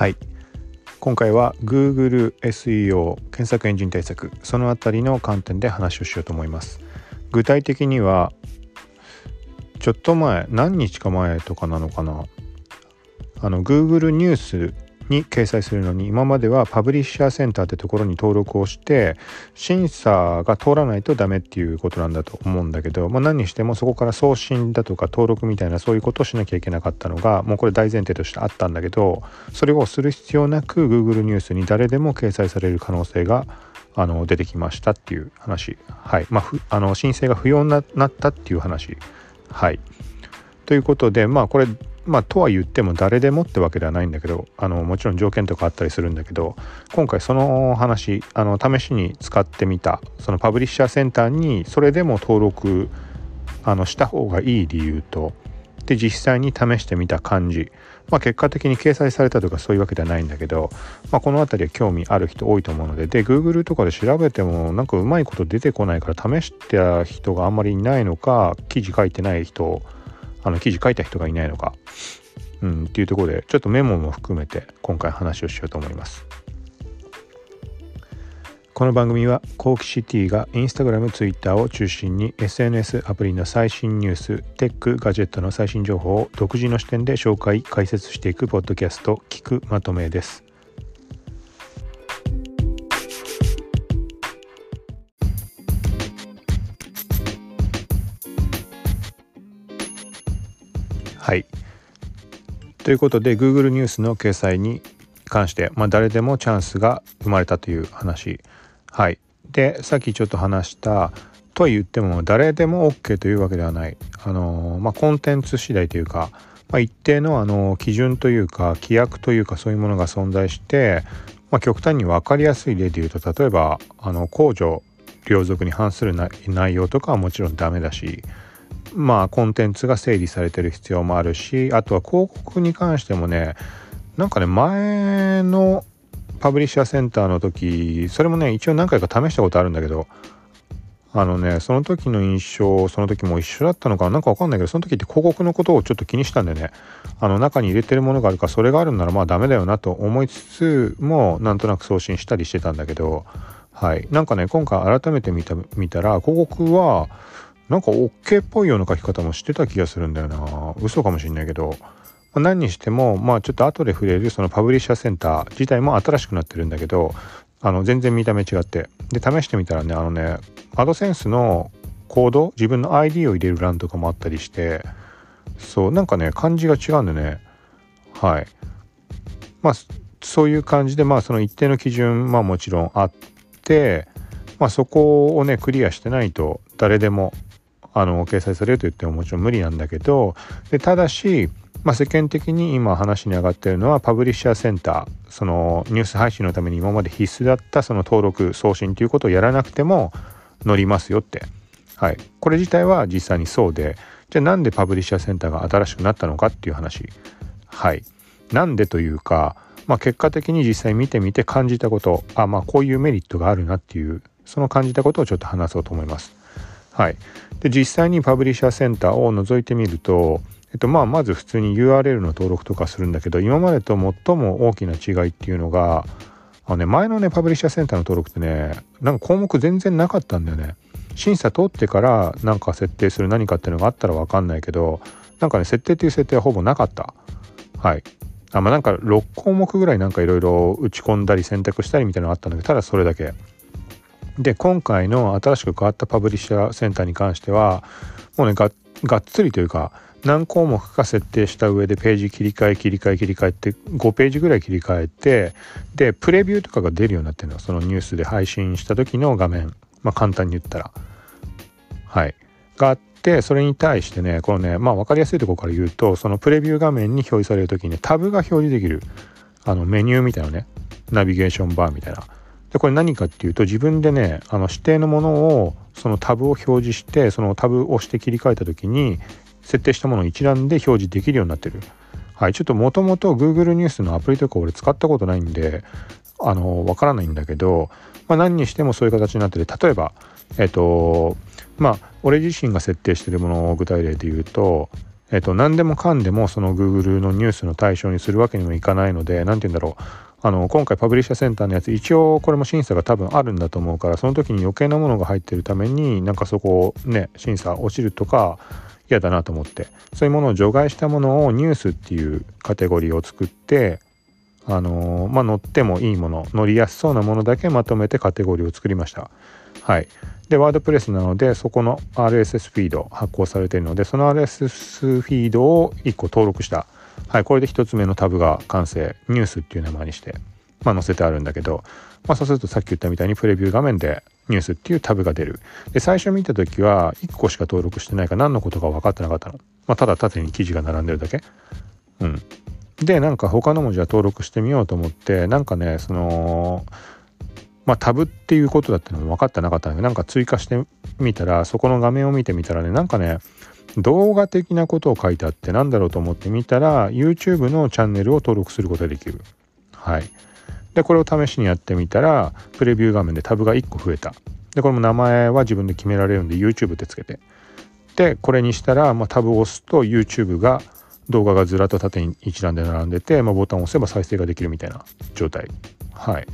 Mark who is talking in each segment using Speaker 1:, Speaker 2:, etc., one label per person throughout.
Speaker 1: はい。今回は Google SEO 検索エンジン対策そのあたりの観点で話をしようと思います。具体的にはちょっと前何日か前とかなのかな。あの Google ニュースに掲載するのに今まではパブリッシャーセンターってところに登録をして審査が通らないとダメっていうことなんだと思うんだけど、まあ、何にしてもそこから送信だとか登録みたいなそういうことをしなきゃいけなかったのがもうこれ大前提としてあったんだけどそれをする必要なく Google ニュースに誰でも掲載される可能性があの出てきましたっていう話。はい。まあ、あの申請が不要になったっていう話。はい。ということでまあこれまあとは言っても誰でもってわけではないんだけどあのもちろん条件とかあったりするんだけど今回その話あの試しに使ってみたそのパブリッシャーセンターにそれでも登録あのした方がいい理由とで実際に試してみた感じ、まあ、結果的に掲載されたとかそういうわけではないんだけど、まあ、この辺りは興味ある人多いと思うのでで Google とかで調べてもなんかうまいこと出てこないから試した人があんまりいないのか記事書いてない人あの記事書いた人がいないのか、うん、っていうところでちょっとメモも含めて今回話をしようと思います。この番組はコーキシティがインスタグラム、ツイッターを中心に SNS アプリの最新ニュース、テック、ガジェットの最新情報を独自の視点で紹介、解説していくポッドキャスト、聞くまとめです。はい。ということで Google ニュースの掲載に関して、まあ、誰でもチャンスが生まれたという話。はい。でさっきちょっと話したとは言っても誰でも OK というわけではない。あのまあ、コンテンツ次第というか、まあ、一定のあの基準というか規約というかそういうものが存在して、まあ、極端に分かりやすい例で言うと例えばあの公序良俗に反する内容とかはもちろんダメだしまあコンテンツが整理されてる必要もあるしあとは広告に関してもねなんかね前のパブリッシャーセンターの時それもね一応何回か試したことあるんだけどあのねその時の印象その時も一緒だったのかなんかわかんないけどその時って広告のことをちょっと気にしたんでね。あの中に入れてるものがあるかそれがあるんならまあダメだよなと思いつつもなんとなく送信したりしてたんだけどはい。なんかね今回改めて見た見たら広告はなんか OK っぽいような書き方もしてた気がするんだよな。嘘かもしんないけど、まあ、何にしてもまあちょっと後で触れるそのパブリッシャーセンター自体も新しくなってるんだけどあの全然見た目違って。で試してみたらねあのねアドセンスのコード自分の ID を入れる欄とかもあったりしてそうなんかね感じが違うんでね。はい。まあそういう感じでまあその一定の基準まあもちろんあってまあそこをねクリアしてないと誰でもあの掲載されると言ってももちろん無理なんだけどでただし、まあ、世間的に今話に上がっているのはパブリッシャーセンターそのニュース配信のために今まで必須だったその登録送信ということをやらなくても載りますよって、はい、これ自体は実際にそうでじゃあなんでパブリッシャーセンターが新しくなったのかっていう話。はい。なんでというか、まあ、結果的に実際見てみて感じたことあまあこういうメリットがあるなっていうその感じたことをちょっと話そうと思います。はい、で実際にパブリッシャーセンターを覗いてみると、えっとまあ、まず普通に URL の登録とかするんだけど今までと最も大きな違いっていうのがあの、ね、前のねパブリッシャーセンターの登録ってねなんか項目全然なかったんだよね。審査通ってからなんか設定する何かっていうのがあったら分かんないけどなんかね設定っていう設定はほぼなかった。はい。あまあなんか6項目ぐらいなんかいろいろ打ち込んだり選択したりみたいなのがあったんだけどただそれだけ。で今回の新しく変わったパブリッシャーセンターに関してはもうねがっつりというか何項目か設定した上でページ切り替え切り替え切り替えって5ページぐらい切り替えてでプレビューとかが出るようになってるのそのニュースで配信した時の画面。まあ簡単に言ったら。はい。があってそれに対してねこのねまあ分かりやすいとこから言うとそのプレビュー画面に表示される時にねタブが表示できるあのメニューみたいなねナビゲーションバーみたいな。でこれ何かっていうと自分でねあの指定のものをそのタブを表示してそのタブを押して切り替えた時に設定したものを一覧で表示できるようになってる。はい、ちょっともともと Google ニュースのアプリとか俺使ったことないんであのわからないんだけど、まあ、何にしてもそういう形になってて例えばえっとまあ俺自身が設定してるものを具体例で言うとえっと、何でもかんでもその Google のニュースの対象にするわけにもいかないので何て言うんだろうあの今回パブリッシャーセンターのやつ一応これも審査が多分あるんだと思うからその時に余計なものが入ってるためになんかそこをね審査落ちるとか嫌だなと思って。そういうものを除外したものをニュースっていうカテゴリーを作ってあの、まあ乗ってもいいもの乗りやすそうなものだけまとめてカテゴリーを作りました。はい。でワードプレスなのでそこの RSS フィード発行されているのでその RSS フィードを1個登録した。はいこれで1つ目のタブが完成ニュースっていう名前にしてまあ載せてあるんだけどまあそうするとさっき言ったみたいにプレビュー画面でニュースっていうタブが出る。で、最初見た時は1個しか登録してないから何のことか分かってなかったの。まあ、ただ縦に記事が並んでるだけ。うん。で、なんか他の文字は登録してみようと思って、なんかね、その、まあ、タブっていうことだってのも分かってなかったんだけど、なんか追加してみたら、そこの画面を見てみたらね、なんかね、動画的なことを書いてあってなんだろうと思ってみたら YouTube のチャンネルを登録することができる。はい。でこれを試しにやってみたらプレビュー画面でタブが1個増えた。でこれも名前は自分で決められるんで YouTube ってつけて。でこれにしたら、まあ、タブを押すと YouTube が動画がずらっと縦に一覧で並んでて、まあ、ボタンを押せば再生ができるみたいな状態。はい。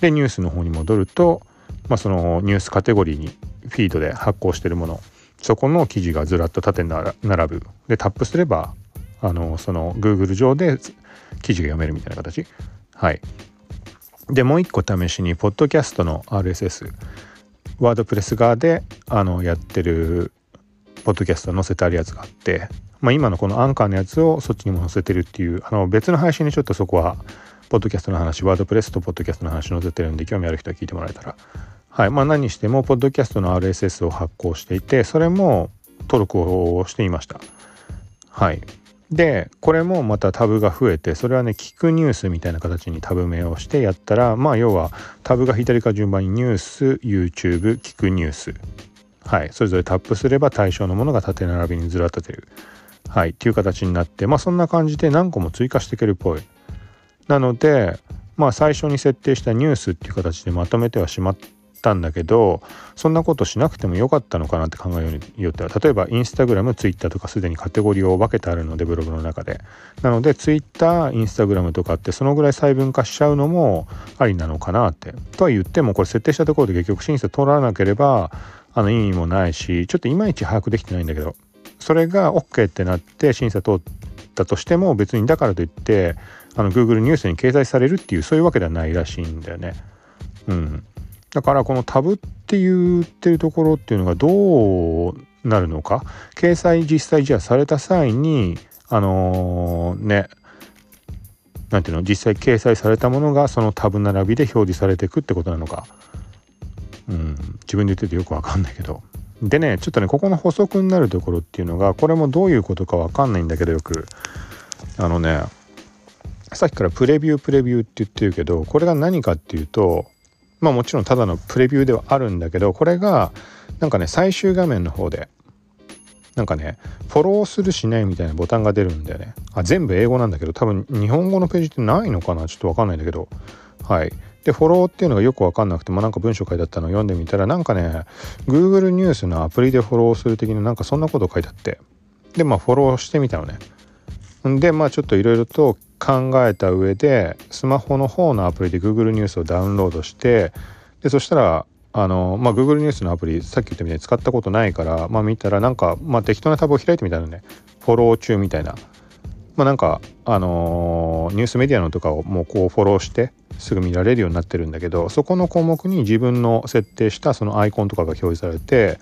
Speaker 1: でニュースの方に戻ると、まあ、そのニュースカテゴリーにフィードで発行してるもの。そこの記事がずらっと縦並ぶ。でタップすればあのその Google 上で記事が読めるみたいな形。はい。でもう一個試しにポッドキャストの RSS ワードプレス側であのやってるポッドキャスト載せてあるやつがあって、まあ、今のこのアンカーのやつをそっちにも載せてるっていうあの別の配信にちょっとそこはポッドキャストの話ワードプレスとポッドキャストの話載せてるんで興味ある人は聞いてもらえたらはい。まあ何してもポッドキャストの RSS を発行していてそれも登録をしていました。はい。でこれもまたタブが増えてそれはね聞くニュースみたいな形にタブ名をしてやったらまあ要はタブが左か順番にニュース YouTube 聞くニュース。はい。それぞれタップすれば対象のものが縦並びにずらっと出る。はい。っていう形になってまあそんな感じで何個も追加していけるっぽい。なのでまあ最初に設定したニュースっていう形でまとめてはしまったんだけどそんなことしなくてもよかったのかなって考えようによっては例えばインスタグラムツイッターとかすでにカテゴリーを分けてあるのでブログの中で。なのでツイッターインスタグラムとかってそのぐらい細分化しちゃうのもありなのかなって。とは言ってもこれ設定したところで結局審査通らなければあの意味もないしちょっといまいち把握できてないんだけどそれが OK ってなって審査通ったとしても別にだからといってあの Google ニュースに掲載されるっていうそういうわけではないらしいんだよね。うん、だからこのタブって言ってるところっていうのがどうなるのか？掲載実際じゃあされた際にあのー、ねなんていうの？実際掲載されたものがそのタブ並びで表示されていくってことなのか？うん自分で言っててよくわかんないけど。でねちょっとねここの補足になるところっていうのがこれもどういうことかわかんないんだけどよく。あのねさっきからプレビュープレビューって言ってるけどこれが何かっていうとまあもちろんただのプレビューではあるんだけどこれがなんかね最終画面の方でなんかねフォローするしないみたいなボタンが出るんだよね。あ全部英語なんだけど多分日本語のページってないのかな？ちょっとわかんないんだけど。はい。でフォローっていうのがよくわかんなくてまあなんか文章書いてあったのを読んでみたらなんかね Google ニュースのアプリでフォローする的ななんかそんなこと書いてあって。でまあフォローしてみたのね。でまあちょっといろいろと考えた上でスマホの方のアプリで Google ニュースをダウンロードしてでそしたらあのまあ Google ニュースのアプリさっき言ったみたいに使ったことないからまあ見たらなんかまあ適当なタブを開いてみたのねフォロー中みたいなまあなんかあのー、ニュースメディアのとかをもうこうフォローしてすぐ見られるようになってるんだけどそこの項目に自分の設定したそのアイコンとかが表示されて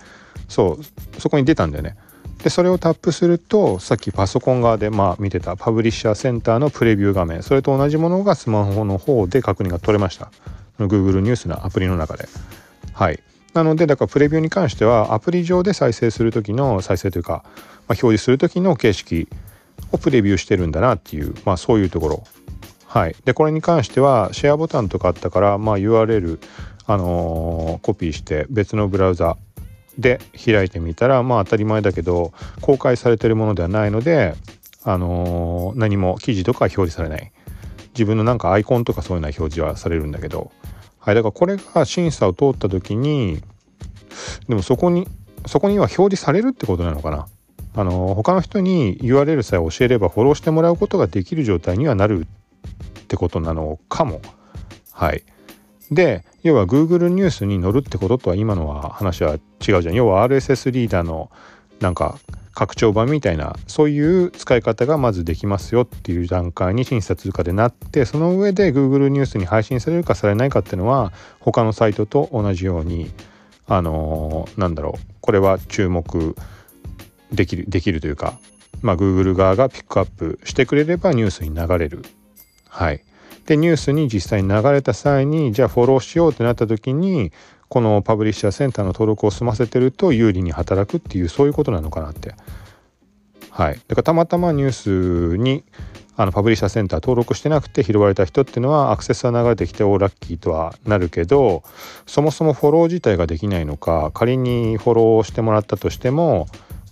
Speaker 1: そうそこに出たんだよね。でそれをタップするとさっきパソコン側でまあ見てたパブリッシャーセンターのプレビュー画面それと同じものがスマホの方で確認が取れました。Google ニュースのアプリの中で。はい。なのでだからプレビューに関してはアプリ上で再生する時の再生というか、まあ、表示する時の形式をプレビューしてるんだなっていうまあそういうところ。はい。でこれに関してはシェアボタンとかあったからまあ URL あのー、コピーして別のブラウザで開いてみたらまあ当たり前だけど公開されてるものではないので、あのー、何も記事とかは表示されない自分のなんかアイコンとかそういうような表示はされるんだけど、はい、だからこれが審査を通った時にでもそこにそこには表示されるってことなのかなあの他の人に URL さえ教えればフォローしてもらうことができる状態にはなるってことなのかも。はい。で要は Google ニュースに載るってこととは今のは話は違うじゃん。要は RSS リーダーのなんか拡張版みたいなそういう使い方がまずできますよっていう段階に審査通過でなってその上で Google ニュースに配信されるかされないかっていうのは他のサイトと同じようにあのー、なんだろうこれは注目できるできるというか、まあ、Google 側がピックアップしてくれればニュースに流れる。はい、でニュースに実際に流れた際にじゃあフォローしようってなった時にこのパブリッシャーセンターの登録を済ませてると有利に働くっていうそういうことなのかなって。はい、だからたまたまニュースにあのパブリッシャーセンター登録してなくて拾われた人っていうのはアクセスは流れてきておラッキーとはなるけどそもそもフォロー自体ができないのか仮にフォローしてもらったとしても、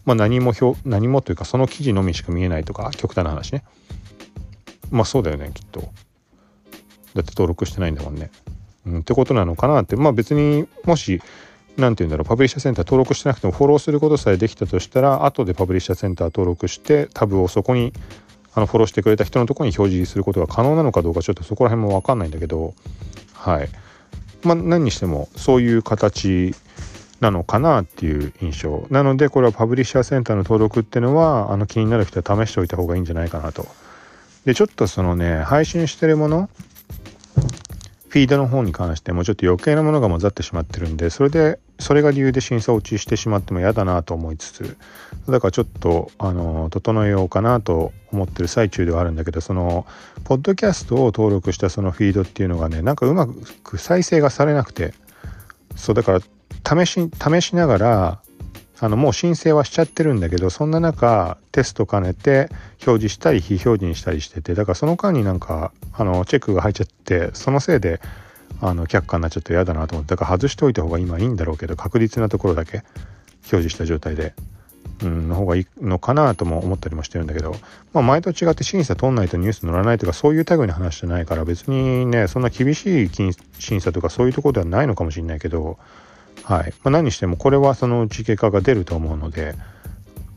Speaker 1: まあ、何も表何もというかその記事のみしか見えないとか極端な話ね。まあそうだよねきっと。だって登録してないんだもんね、うん、ってことなのかなって。まあ別にもし何て言うんだろう。パブリッシャーセンター登録してなくてもフォローすることさえできたとしたら後でパブリッシャーセンター登録してタブをそこにあのフォローしてくれた人のとこに表示することが可能なのかどうかちょっとそこら辺も分かんないんだけど。はい。まあ何にしてもそういう形なのかなっていう印象。なのでこれはパブリッシャーセンターの登録っていうのはあの気になる人は試しておいた方がいいんじゃないかなと。でちょっとそのね配信してるものフィードの方に関してもちょっと余計なものが混ざってしまってるんでそれでそれが理由で審査落ちしてしまっても嫌だなと思いつつだからちょっとあの整えようかなと思ってる最中ではあるんだけどそのポッドキャストを登録したそのフィードっていうのがねなんかうまく再生がされなくてそうだから試し試しながらあのもう申請はしちゃってるんだけどそんな中テスト兼ねて表示したり非表示にしたりしててだからその間になんかあのチェックが入っちゃってそのせいであの却下になっちゃって嫌だなと思ってだから外しておいた方が今いいんだろうけど確実なところだけ表示した状態で。うん、の方がいいのかなとも思ったりもしてるんだけど、まあ、前と違って審査通んないとニュース乗らないとかそういう類の話じゃないから別にねそんな厳しい審査とかそういうところではないのかもしれないけどはい、まあ、何してもこれはそのうち結果が出ると思うので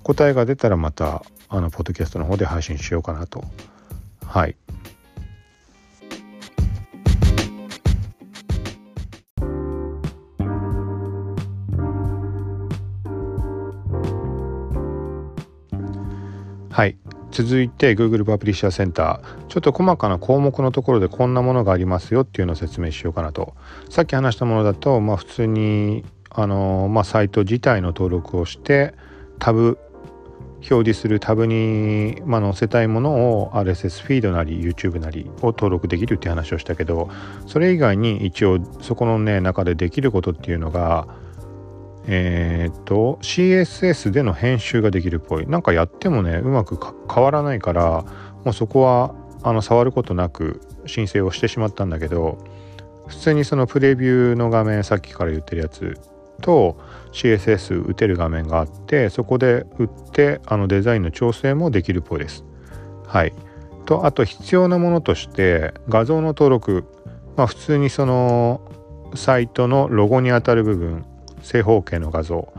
Speaker 1: 答えが出たらまたあのポッドキャストの方で配信しようかなと。はい。はい。続いて Google パブリッシャーセンター。ちょっと細かな項目のところでこんなものがありますよっていうのを説明しようかなと。さっき話したものだとまあ普通にあのまあ、サイト自体の登録をしてタブ表示するタブに、まあ、載せたいものを RSS フィードなり YouTube なりを登録できるって話をしたけどそれ以外に一応そこのね中でできることっていうのがえー、っと CSS での編集ができるっぽい。なんかやってもねうまく変わらないからもうそこはあの触ることなく申請をしてしまったんだけど普通にそのプレビューの画面さっきから言ってるやつと CSS 打てる画面があってそこで打ってあのデザインの調整もできるっぽいです。はい、とあと必要なものとして画像の登録。まあ普通にそのサイトのロゴにあたる部分。正方形の画像、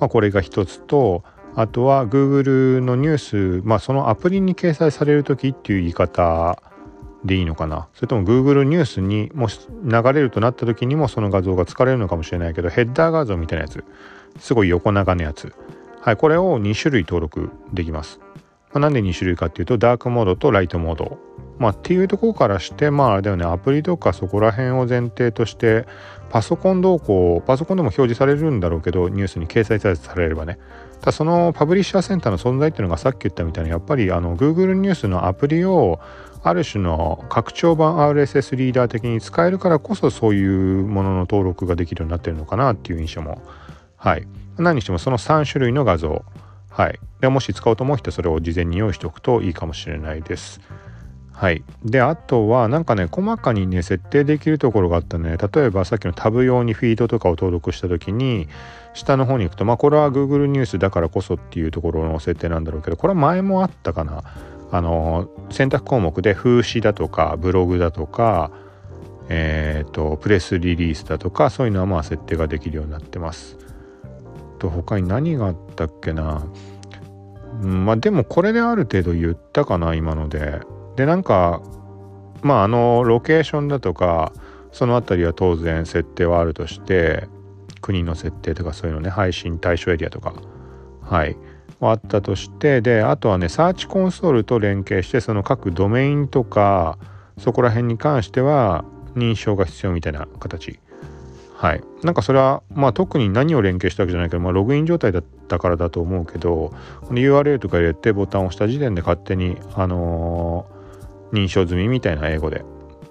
Speaker 1: まあ、これが一つとあとは Google のニュース、まあ、そのアプリに掲載される時っていう言い方でいいのかな。それとも Google ニュースにもし流れるとなった時にもその画像が使われるのかもしれないけどヘッダー画像みたいなやつ。すごい横長のやつ。はいこれを2種類登録できます、まあ、なんで2種類かっていうとダークモードとライトモード。まあっていうところからしてまああれだよね。アプリとかそこら辺を前提としてパソコン動向パソコンでも表示されるんだろうけどニュースに掲載されればね。ただそのパブリッシャーセンターの存在っていうのがさっき言ったみたいにやっぱりあの Google ニュースのアプリをある種の拡張版 RSS リーダー的に使えるからこそそういうものの登録ができるようになってるのかなっていう印象も。はい。何にしてもその3種類の画像。はい。でもし使おうと思う人はそれを事前に用意しておくといいかもしれないです。はい。であとはなんかね細かにね設定できるところがあったね。例えばさっきのタブ用にフィードとかを登録した時に下の方に行くとまあこれは Google ニュースだからこそっていうところの設定なんだろうけどこれは前もあったかな。あの選択項目で風刺だとかブログだとかえっ、ー、とプレスリリースだとかそういうのはまあ設定ができるようになってます。と他に何があったっけな。まあでもこれである程度言ったかな今ので。でなんかまああのロケーションだとかその辺りは当然設定はあるとして国の設定とかそういうのね配信対象エリアとかはいはあったとしてであとはねサーチコンソールと連携してその各ドメインとかそこら辺に関しては認証が必要みたいな形。はい。なんかそれはまあ特に何を連携したわけじゃないけど、まあ、ログイン状態だったからだと思うけど URL とか入れてボタンを押した時点で勝手にあのー、認証済みみたいな英語で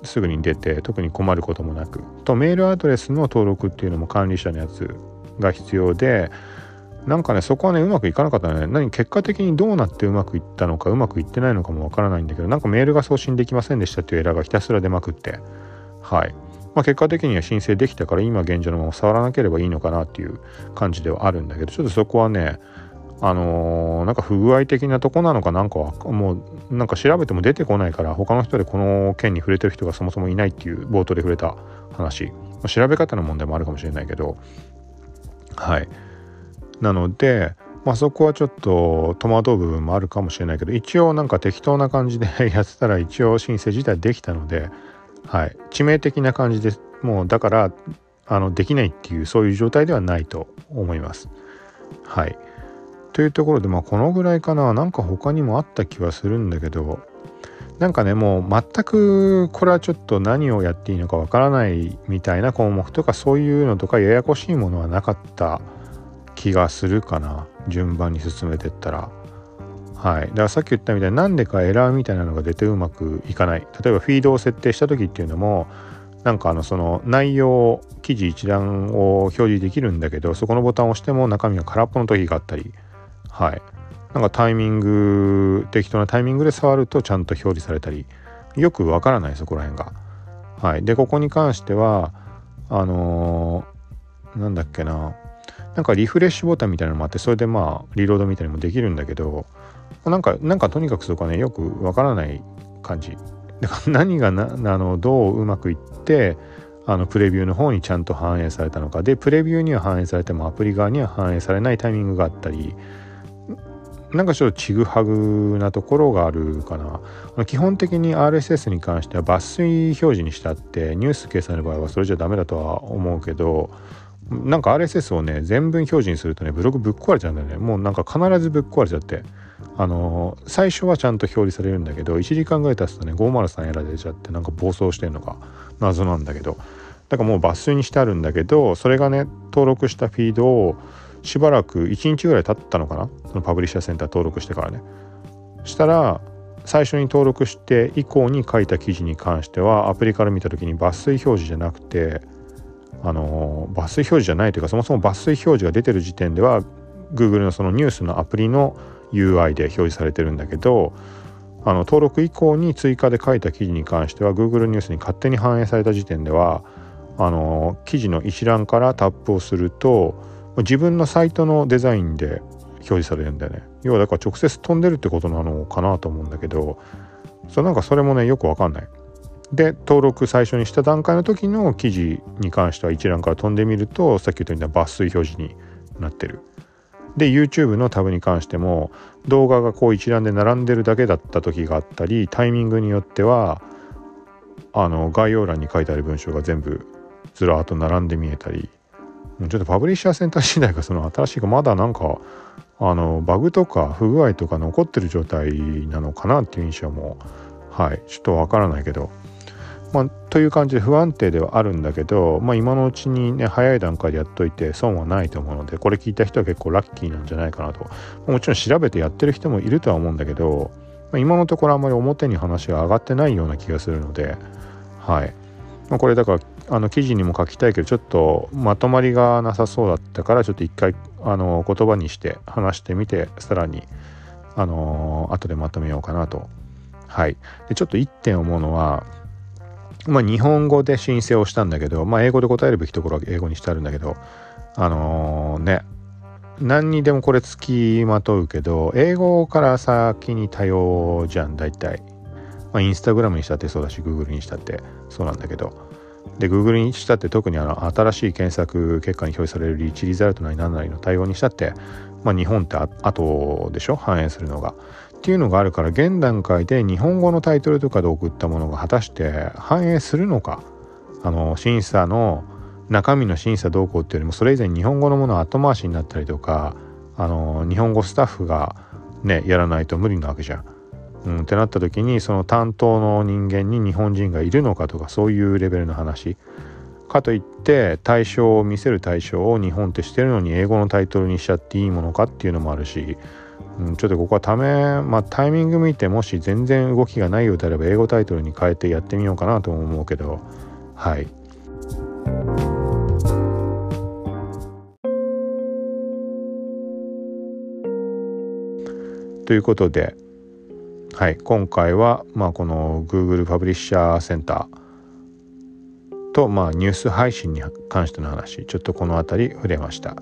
Speaker 1: すぐに出て特に困ることもなくとメールアドレスの登録っていうのも管理者のやつが必要でなんかねそこはねうまくいかなかったね。何結果的にどうなってうまくいったのかうまくいってないのかもわからないんだけどなんかメールが送信できませんでしたっていうエラーがひたすら出まくって。はい。まあ、結果的には申請できたから今現状のまま触らなければいいのかなっていう感じではあるんだけどちょっとそこはねあのー、なんか不具合的なとこなのかなんかもうなんか調べても出てこないから他の人でこの件に触れてる人がそもそもいないっていう冒頭で触れた話、調べ方の問題もあるかもしれないけど。はい。なのでまあそこはちょっと戸惑う部分もあるかもしれないけど一応なんか適当な感じで やってたら一応申請自体できたのではい。致命的な感じでもうだからあのできないっていうそういう状態ではないと思います。はい。というところでまあこのぐらいかな。なんか他にもあった気はするんだけど。なんかねもう全くこれはちょっと何をやっていいのかわからないみたいな項目とかそういうのとかややこしいものはなかった気がするかな。順番に進めてったら。はい。だからさっき言ったみたいに何でかエラーみたいなのが出てうまくいかない。例えばフィードを設定した時っていうのもなんかあのその内容記事一覧を表示できるんだけどそこのボタンを押しても中身が空っぽの時があったりはい。なんかタイミング適当なタイミングで触るとちゃんと表示されたりよくわからないそこら辺が。はい、でここに関してはあのー、なんだっけな。なんかリフレッシュボタンみたいなのもあってそれでまあリロードみたいにもできるんだけどなんかなんかとにかくそこはねよくわからない感じ。だから何がなあのどううまくいってあのプレビューの方にちゃんと反映されたのか。でプレビューには反映されてもアプリ側には反映されないタイミングがあったりなんかちょっとちぐはぐなところがあるかな。基本的に RSS に関しては抜粋表示にしたってニュース掲載の場合はそれじゃダメだとは思うけどなんか RSS をね全文表示にするとねブログぶっ壊れちゃうんだよね。もうなんか必ずぶっ壊れちゃって。あの、最初はちゃんと表示されるんだけど1時間ぐらい経つとね503エラー出ちゃってなんか暴走してんのか謎なんだけど。だからもう抜粋にしてあるんだけどそれがね登録したフィードをしばらく1日ぐらい経ったのかな？そのパブリッシャーセンター登録してからね。したら最初に登録して以降に書いた記事に関してはアプリから見た時に抜粋表示じゃなくてあの抜粋表示じゃないというかそもそも抜粋表示が出てる時点では Google のそのニュースのアプリの UI で表示されてるんだけどあの登録以降に追加で書いた記事に関しては Google ニュースに勝手に反映された時点ではあの記事の一覧からタップをすると自分のサイトのデザインで表示されるんだよね。要はだから直接飛んでるってことなのかなと思うんだけどそうなんかそれもねよくわかんない。で登録最初にした段階の時の記事に関しては一覧から飛んでみるとさっき言ったような抜粋表示になってる。で YouTube のタブに関しても動画がこう一覧で並んでるだけだった時があったりタイミングによってはあの概要欄に書いてある文章が全部ずらーっと並んで見えたりちょっとパブリッシャーセンター次第がその新しいかまだなんかあのバグとか不具合とか残ってる状態なのかなっていう印象もはいちょっとわからないけど。まあ、という感じで不安定ではあるんだけど、まあ、今のうちにね早い段階でやっといて損はないと思うのでこれ聞いた人は結構ラッキーなんじゃないかなと。もちろん調べてやってる人もいるとは思うんだけど、ま、今のところあんまり表に話が上がってないような気がするのではい、ま、これだからあの記事にも書きたいけどちょっとまとまりがなさそうだったからちょっと一回あの言葉にして話してみてさらにあの後でまとめようかなと。はい、でちょっと1点思うのはまあ日本語で申請をしたんだけどまあ英語で答えるべきところは英語にしてあるんだけどあのー、ね何にでもこれ付きまとうけど英語から先に多様じゃん大体。まあインスタグラムにしたってそうだし Google にしたってそうなんだけど。で Google にしたって特にあの新しい検索結果に表示されるリーチリザルトなり何なりの対応にしたってまあ、日本って後でしょ？反映するのが。っていうのがあるから現段階で日本語のタイトルとかで送ったものが果たして反映するのかあの審査の中身の審査動向っていうよりもそれ以前日本語のもの後回しになったりとかあの日本語スタッフがねやらないと無理なわけじゃん。うん、ってなった時にその担当の人間に日本人がいるのかとかそういうレベルの話かといって対象を見せる対象を日本ってしてるのに英語のタイトルにしちゃっていいものかっていうのもあるし、うん、ちょっとここはため、まあ、タイミング見てもし全然動きがないようであれば英語タイトルに変えてやってみようかなと思うけどはい。ということではい、今回は、まあ、この Google パブリッシャーセンターと、まあ、ニュース配信に関しての話ちょっとこの辺り触れました。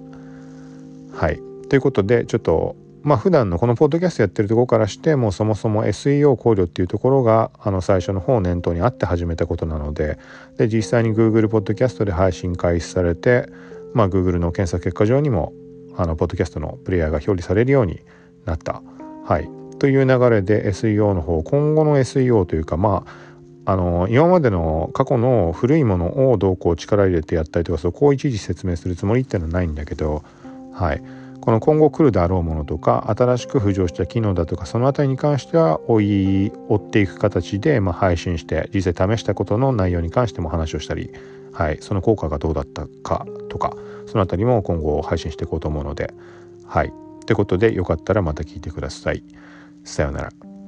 Speaker 1: はい、ということでちょっとまあ普段のこのポッドキャストやってるところからしてもうそもそも SEO 考慮っていうところがあの最初の方を念頭にあって始めたことなのでで実際に Google ポッドキャストで配信開始されて、まあ、Google の検索結果上にもあのポッドキャストのプレイヤーが表示されるようになった。はい、という流れで SEO の方今後の SEO というかまああの今までの過去の古いものをどうこう力入れてやったりとかそこを一時説明するつもりっていうのはないんだけど、はい、この今後来るであろうものとか新しく浮上した機能だとかその辺りに関しては追い追っていく形で、まあ、配信して実際試したことの内容に関しても話をしたり、はい、その効果がどうだったかとかその辺りも今後配信していこうと思うのではい。ということでよかったらまた聞いてください。さようなら。